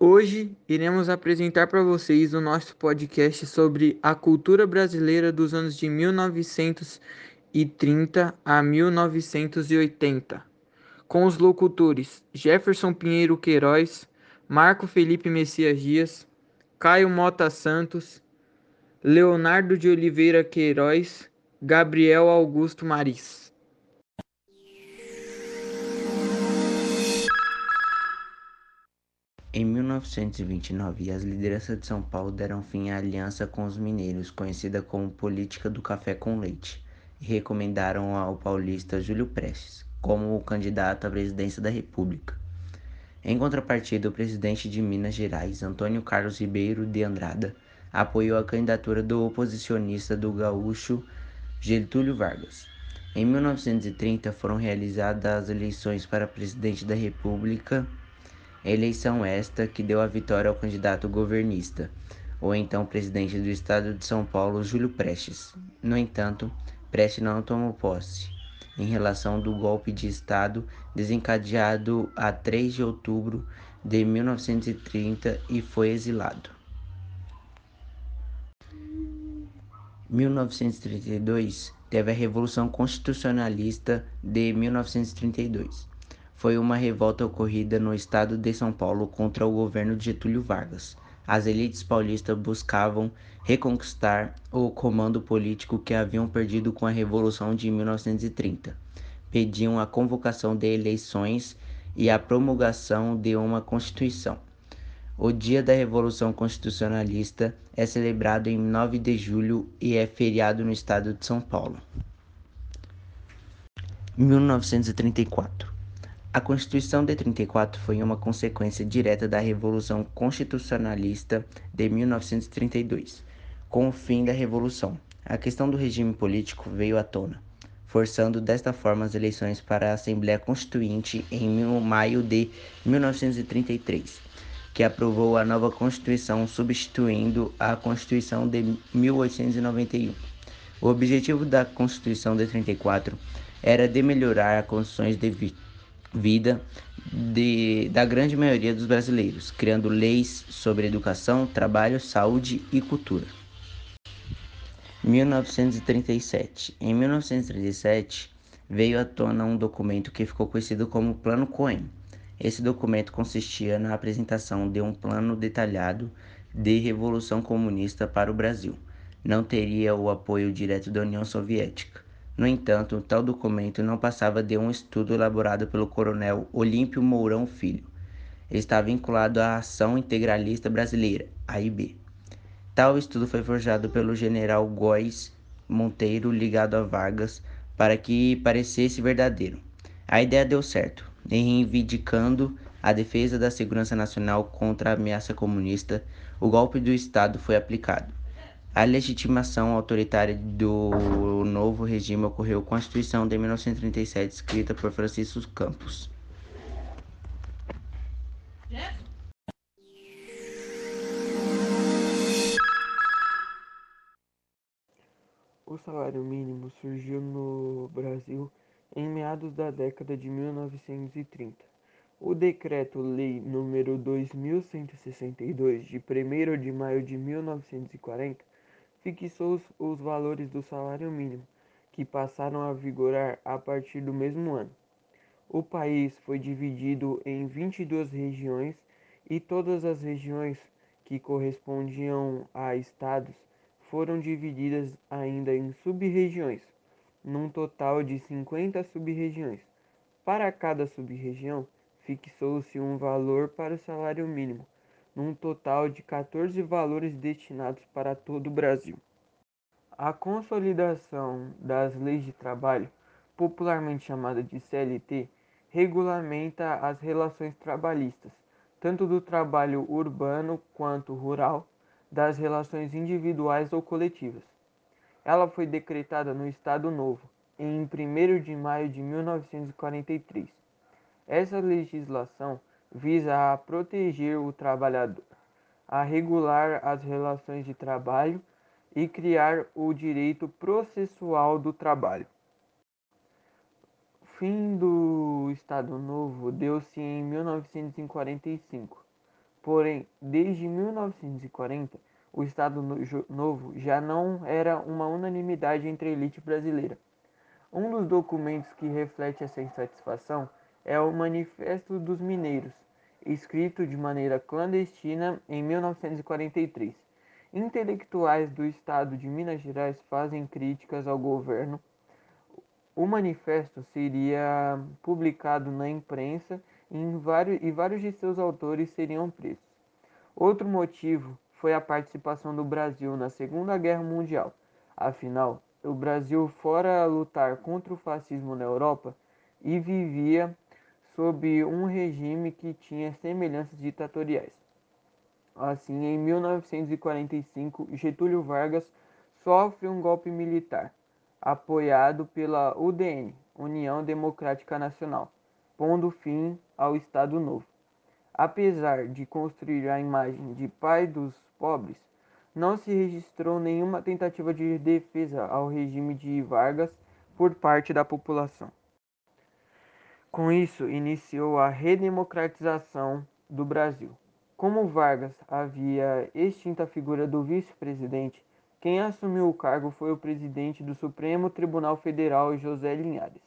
Hoje iremos apresentar para vocês o nosso podcast sobre a cultura brasileira dos anos de 1930 a 1980, com os locutores Jefferson Pinheiro Queiroz, Marco Felipe Messias Dias, Caio Mota Santos, Leonardo de Oliveira Queiroz, Gabriel Augusto Maris. Em 1929, as lideranças de São Paulo deram fim à aliança com os mineiros, conhecida como Política do Café com Leite, e recomendaram ao paulista Júlio Prestes como candidato à presidência da República. Em contrapartida, o presidente de Minas Gerais, Antônio Carlos Ribeiro de Andrada, apoiou a candidatura do oposicionista do gaúcho Getúlio Vargas. Em 1930 foram realizadas as eleições para presidente da República Eleição esta que deu a vitória ao candidato governista, ou então presidente do estado de São Paulo, Júlio Prestes. No entanto, Prestes não tomou posse em relação do golpe de estado desencadeado a 3 de outubro de 1930 e foi exilado. 1932 teve a Revolução Constitucionalista de 1932 foi uma revolta ocorrida no estado de São Paulo contra o governo de Getúlio Vargas. As elites paulistas buscavam reconquistar o comando político que haviam perdido com a Revolução de 1930. Pediam a convocação de eleições e a promulgação de uma Constituição. O Dia da Revolução Constitucionalista é celebrado em 9 de julho e é feriado no estado de São Paulo. 1934 a Constituição de 34 foi uma consequência direta da Revolução Constitucionalista de 1932. Com o fim da Revolução, a questão do regime político veio à tona, forçando desta forma as eleições para a Assembleia Constituinte em maio de 1933, que aprovou a nova Constituição substituindo a Constituição de 1891. O objetivo da Constituição de 34 era de melhorar as condições de vida vida de, da grande maioria dos brasileiros, criando leis sobre educação, trabalho, saúde e cultura. 1937. Em 1937, veio à tona um documento que ficou conhecido como Plano Cohen. Esse documento consistia na apresentação de um plano detalhado de revolução comunista para o Brasil. Não teria o apoio direto da União Soviética no entanto, tal documento não passava de um estudo elaborado pelo coronel Olímpio Mourão Filho. Está vinculado à Ação Integralista Brasileira, AIB. Tal estudo foi forjado pelo general Góes Monteiro ligado a Vargas para que parecesse verdadeiro. A ideia deu certo, reivindicando a defesa da segurança nacional contra a ameaça comunista, o golpe do Estado foi aplicado. A legitimação autoritária do novo regime ocorreu com a Constituição de 1937, escrita por Francisco Campos. O salário mínimo surgiu no Brasil em meados da década de 1930. O Decreto-Lei nº 2162, de 1 de maio de 1940, fixou os, os valores do salário mínimo, que passaram a vigorar a partir do mesmo ano. O país foi dividido em 22 regiões e todas as regiões que correspondiam a estados foram divididas ainda em sub-regiões, num total de 50 sub-regiões. Para cada sub-região, fixou-se um valor para o salário mínimo, num total de 14 valores destinados para todo o Brasil. A consolidação das leis de trabalho, popularmente chamada de CLT, regulamenta as relações trabalhistas, tanto do trabalho urbano quanto rural, das relações individuais ou coletivas. Ela foi decretada no Estado Novo, em 1 de maio de 1943. Essa legislação visa a proteger o trabalhador, a regular as relações de trabalho e criar o direito processual do trabalho. Fim do Estado Novo deu-se em 1945, Porém, desde 1940, o Estado Novo já não era uma unanimidade entre a elite brasileira. Um dos documentos que reflete essa insatisfação é o Manifesto dos Mineiros, escrito de maneira clandestina em 1943. Intelectuais do estado de Minas Gerais fazem críticas ao governo. O manifesto seria publicado na imprensa vários, e vários de seus autores seriam presos. Outro motivo foi a participação do Brasil na Segunda Guerra Mundial. Afinal, o Brasil fora lutar contra o fascismo na Europa e vivia sob um regime que tinha semelhanças ditatoriais. Assim, em 1945, Getúlio Vargas sofre um golpe militar, apoiado pela UDN, União Democrática Nacional, pondo fim ao Estado Novo. Apesar de construir a imagem de pai dos pobres, não se registrou nenhuma tentativa de defesa ao regime de Vargas por parte da população. Com isso, iniciou a redemocratização do Brasil. Como Vargas havia extinta a figura do vice-presidente, quem assumiu o cargo foi o presidente do Supremo Tribunal Federal, José Linhares.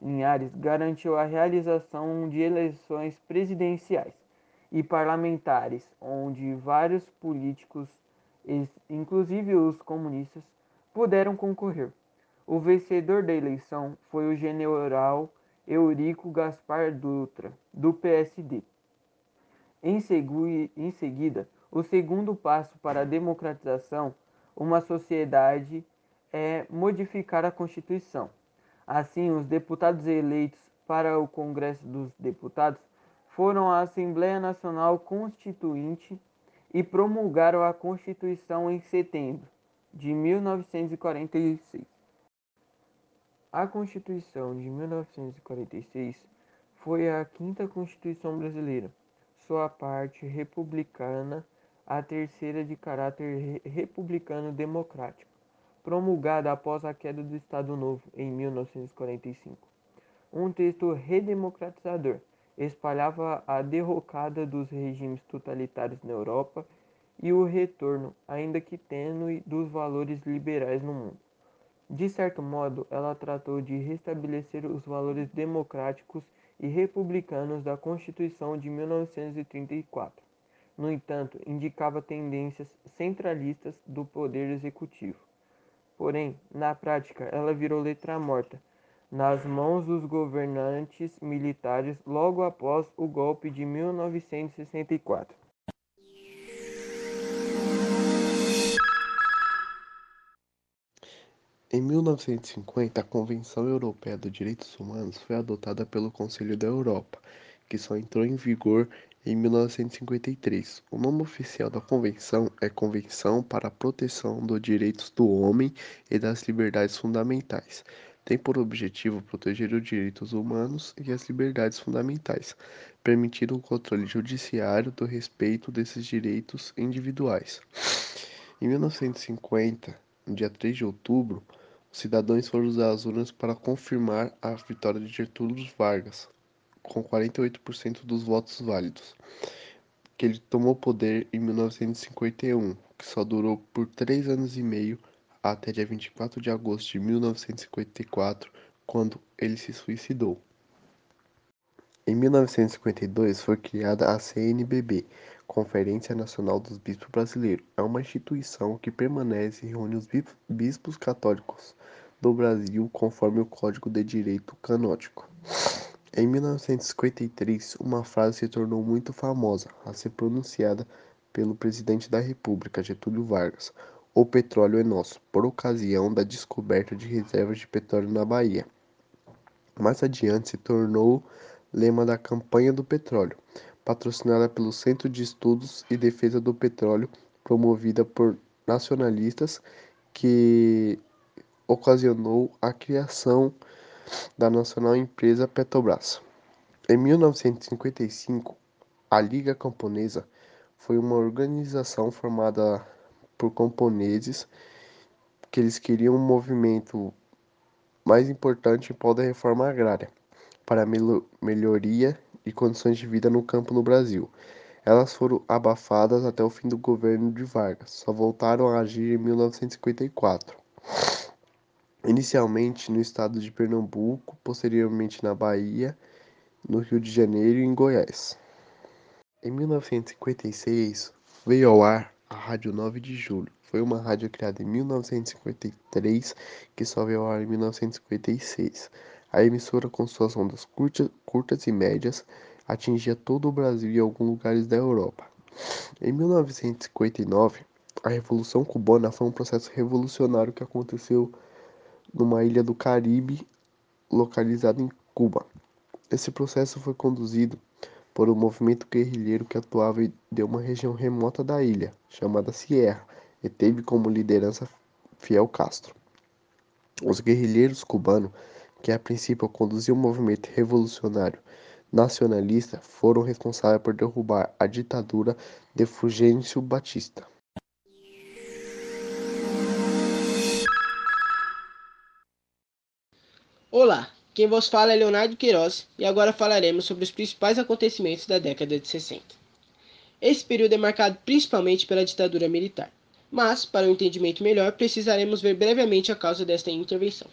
Linhares garantiu a realização de eleições presidenciais e parlamentares, onde vários políticos, inclusive os comunistas, puderam concorrer. O vencedor da eleição foi o general Eurico Gaspar Dutra, do PSD. Em, em seguida, o segundo passo para a democratização, uma sociedade, é modificar a Constituição. Assim, os deputados eleitos para o Congresso dos Deputados foram à Assembleia Nacional Constituinte e promulgaram a Constituição em setembro de 1946. A Constituição de 1946 foi a quinta Constituição brasileira, sua parte republicana, a terceira de caráter republicano democrático promulgada após a queda do Estado Novo em 1945. Um texto redemocratizador espalhava a derrocada dos regimes totalitários na Europa e o retorno, ainda que tênue, dos valores liberais no mundo. De certo modo, ela tratou de restabelecer os valores democráticos e republicanos da Constituição de 1934. No entanto, indicava tendências centralistas do poder executivo. Porém, na prática, ela virou letra morta nas mãos dos governantes militares logo após o golpe de 1964. Em 1950, a Convenção Europeia dos Direitos Humanos foi adotada pelo Conselho da Europa, que só entrou em vigor em 1953. O nome oficial da convenção é Convenção para a Proteção dos Direitos do Homem e das Liberdades Fundamentais. Tem por objetivo proteger os direitos humanos e as liberdades fundamentais, permitindo o controle judiciário do respeito desses direitos individuais. Em 1950, no dia 3 de outubro, os cidadãos foram usar as urnas para confirmar a vitória de Getúlio Vargas, com 48% dos votos válidos, que ele tomou poder em 1951, que só durou por três anos e meio até dia 24 de agosto de 1954, quando ele se suicidou. Em 1952 foi criada a CNBB, Conferência Nacional dos Bispos Brasileiros. É uma instituição que permanece e reúne os bispos católicos do Brasil conforme o Código de Direito Canônico. Em 1953, uma frase se tornou muito famosa, a ser pronunciada pelo presidente da República, Getúlio Vargas: O petróleo é nosso, por ocasião da descoberta de reservas de petróleo na Bahia. Mais adiante se tornou lema da campanha do petróleo, patrocinada pelo Centro de Estudos e Defesa do Petróleo, promovida por nacionalistas, que ocasionou a criação da nacional empresa Petrobras. Em 1955, a Liga Camponesa foi uma organização formada por camponeses que eles queriam um movimento mais importante em prol da reforma agrária para melhoria e condições de vida no campo no Brasil. Elas foram abafadas até o fim do governo de Vargas, só voltaram a agir em 1954. Inicialmente no estado de Pernambuco, posteriormente na Bahia, no Rio de Janeiro e em Goiás. Em 1956, veio ao ar a Rádio 9 de Julho. Foi uma rádio criada em 1953 que só veio ao ar em 1956. A emissora, com suas ondas curtas, curtas e médias, atingia todo o Brasil e alguns lugares da Europa. Em 1959, a Revolução Cubana foi um processo revolucionário que aconteceu numa ilha do Caribe localizada em Cuba. Esse processo foi conduzido por um movimento guerrilheiro que atuava de uma região remota da ilha, chamada Sierra, e teve como liderança Fidel Castro. Os guerrilheiros cubanos, que a princípio conduziam o movimento revolucionário nacionalista, foram responsáveis por derrubar a ditadura de Fulgêncio Batista. Olá, quem vos fala é Leonardo Queiroz e agora falaremos sobre os principais acontecimentos da década de 60. Esse período é marcado principalmente pela ditadura militar, mas, para um entendimento melhor, precisaremos ver brevemente a causa desta intervenção.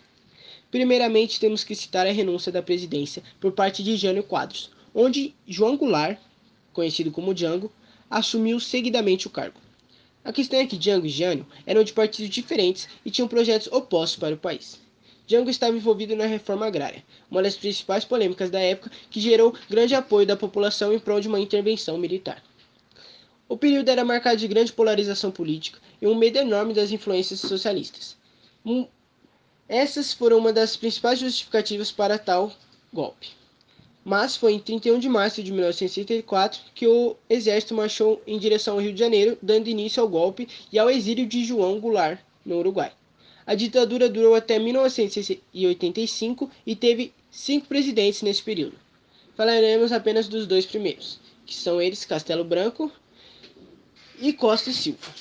Primeiramente, temos que citar a renúncia da presidência por parte de Jânio Quadros, onde João Goulart, conhecido como Django, assumiu seguidamente o cargo. A questão é que Django e Jânio eram de partidos diferentes e tinham projetos opostos para o país. Django estava envolvido na reforma agrária, uma das principais polêmicas da época que gerou grande apoio da população em prol de uma intervenção militar. O período era marcado de grande polarização política e um medo enorme das influências socialistas. Essas foram uma das principais justificativas para tal golpe. Mas foi em 31 de março de 1964 que o exército marchou em direção ao Rio de Janeiro, dando início ao golpe e ao exílio de João Goulart, no Uruguai. A ditadura durou até 1985 e teve cinco presidentes nesse período. Falaremos apenas dos dois primeiros, que são eles Castelo Branco e Costa e Silva.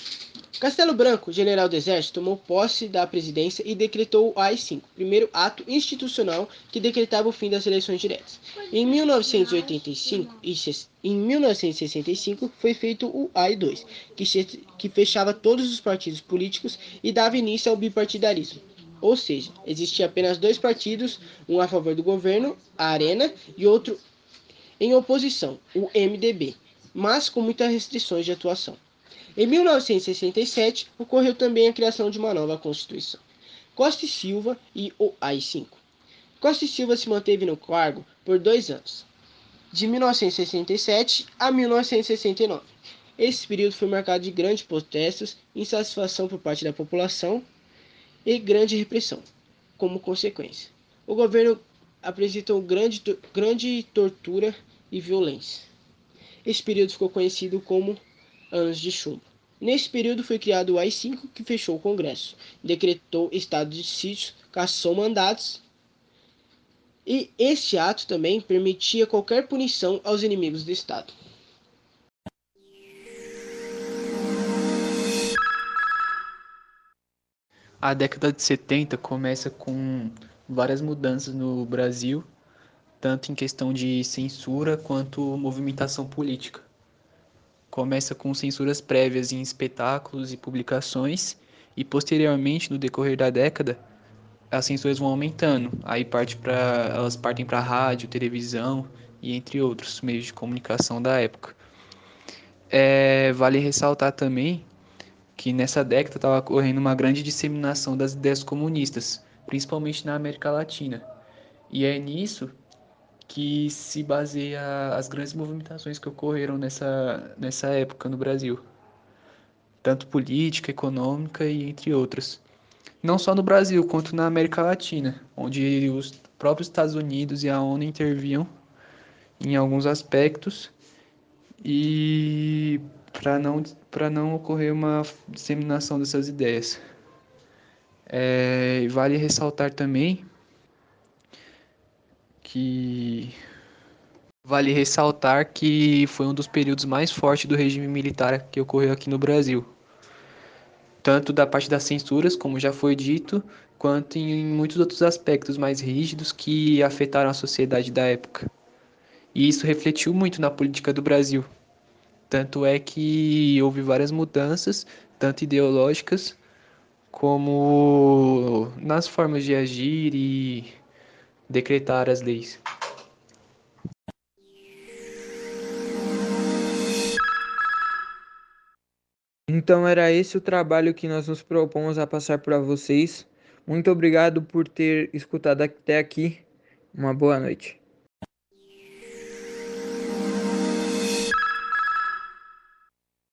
Castelo Branco, general do exército, tomou posse da presidência e decretou o AI-5, primeiro ato institucional que decretava o fim das eleições diretas. Em 1985 e em 1965 foi feito o AI-2, que, fechava todos os partidos políticos e dava início ao bipartidarismo. Ou seja, existia apenas dois partidos, um a favor do governo, a Arena, e outro em oposição, o MDB, mas com muitas restrições de atuação. Em 1967, ocorreu também a criação de uma nova Constituição, Costa e Silva e o AI-5. Costa e Silva se manteve no cargo por dois anos, de 1967 a 1969. Esse período foi marcado de grandes protestos, insatisfação por parte da população e grande repressão, como consequência. O governo apresentou grande, grande tortura e violência. Esse período ficou conhecido como anos de chumbo. Nesse período foi criado o AI-5, que fechou o Congresso, decretou estado de sítio, caçou mandatos, e este ato também permitia qualquer punição aos inimigos do Estado. A década de 70 começa com várias mudanças no Brasil, tanto em questão de censura quanto movimentação política começa com censuras prévias em espetáculos e publicações e posteriormente no decorrer da década as censuras vão aumentando. Aí parte para elas partem para rádio televisão e entre outros meios de comunicação da época. É, vale ressaltar também que nessa década estava ocorrendo uma grande disseminação das ideias comunistas principalmente na América Latina. E é nisso que se baseia as grandes movimentações que ocorreram nessa, nessa época no Brasil, tanto política, econômica e entre outras. Não só no Brasil, quanto na América Latina, onde os próprios Estados Unidos e a ONU interviam em alguns aspectos e para não para não ocorrer uma disseminação dessas ideias. É, vale ressaltar também que vale ressaltar que foi um dos períodos mais fortes do regime militar que ocorreu aqui no Brasil. Tanto da parte das censuras, como já foi dito, quanto em muitos outros aspectos mais rígidos que afetaram a sociedade da época. E isso refletiu muito na política do Brasil, Tanto é que houve várias mudanças, tanto ideológicas como nas formas de agir e decretar as leis. Então era esse o trabalho que nós nos propomos a passar para vocês. Muito obrigado por ter escutado até aqui. Uma boa noite.